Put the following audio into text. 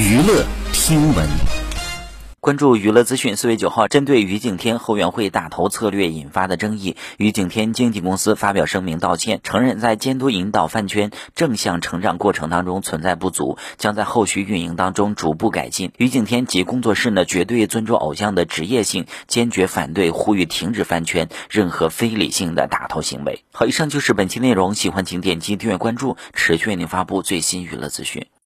娱乐听闻。关注娱乐资讯，四月九号，针对于景天后援会打头策略引发的争议，于景天经纪公司发表声明道歉，承认在监督引导饭圈正向成长过程当中存在不足，将在后续运营当中逐步改进。于景天及工作室呢，绝对尊重偶像的职业性，坚决反对呼吁停止饭圈任何非理性的打头行为。好，以上就是本期内容，喜欢请点击订阅关注，持续为您发布最新娱乐资讯。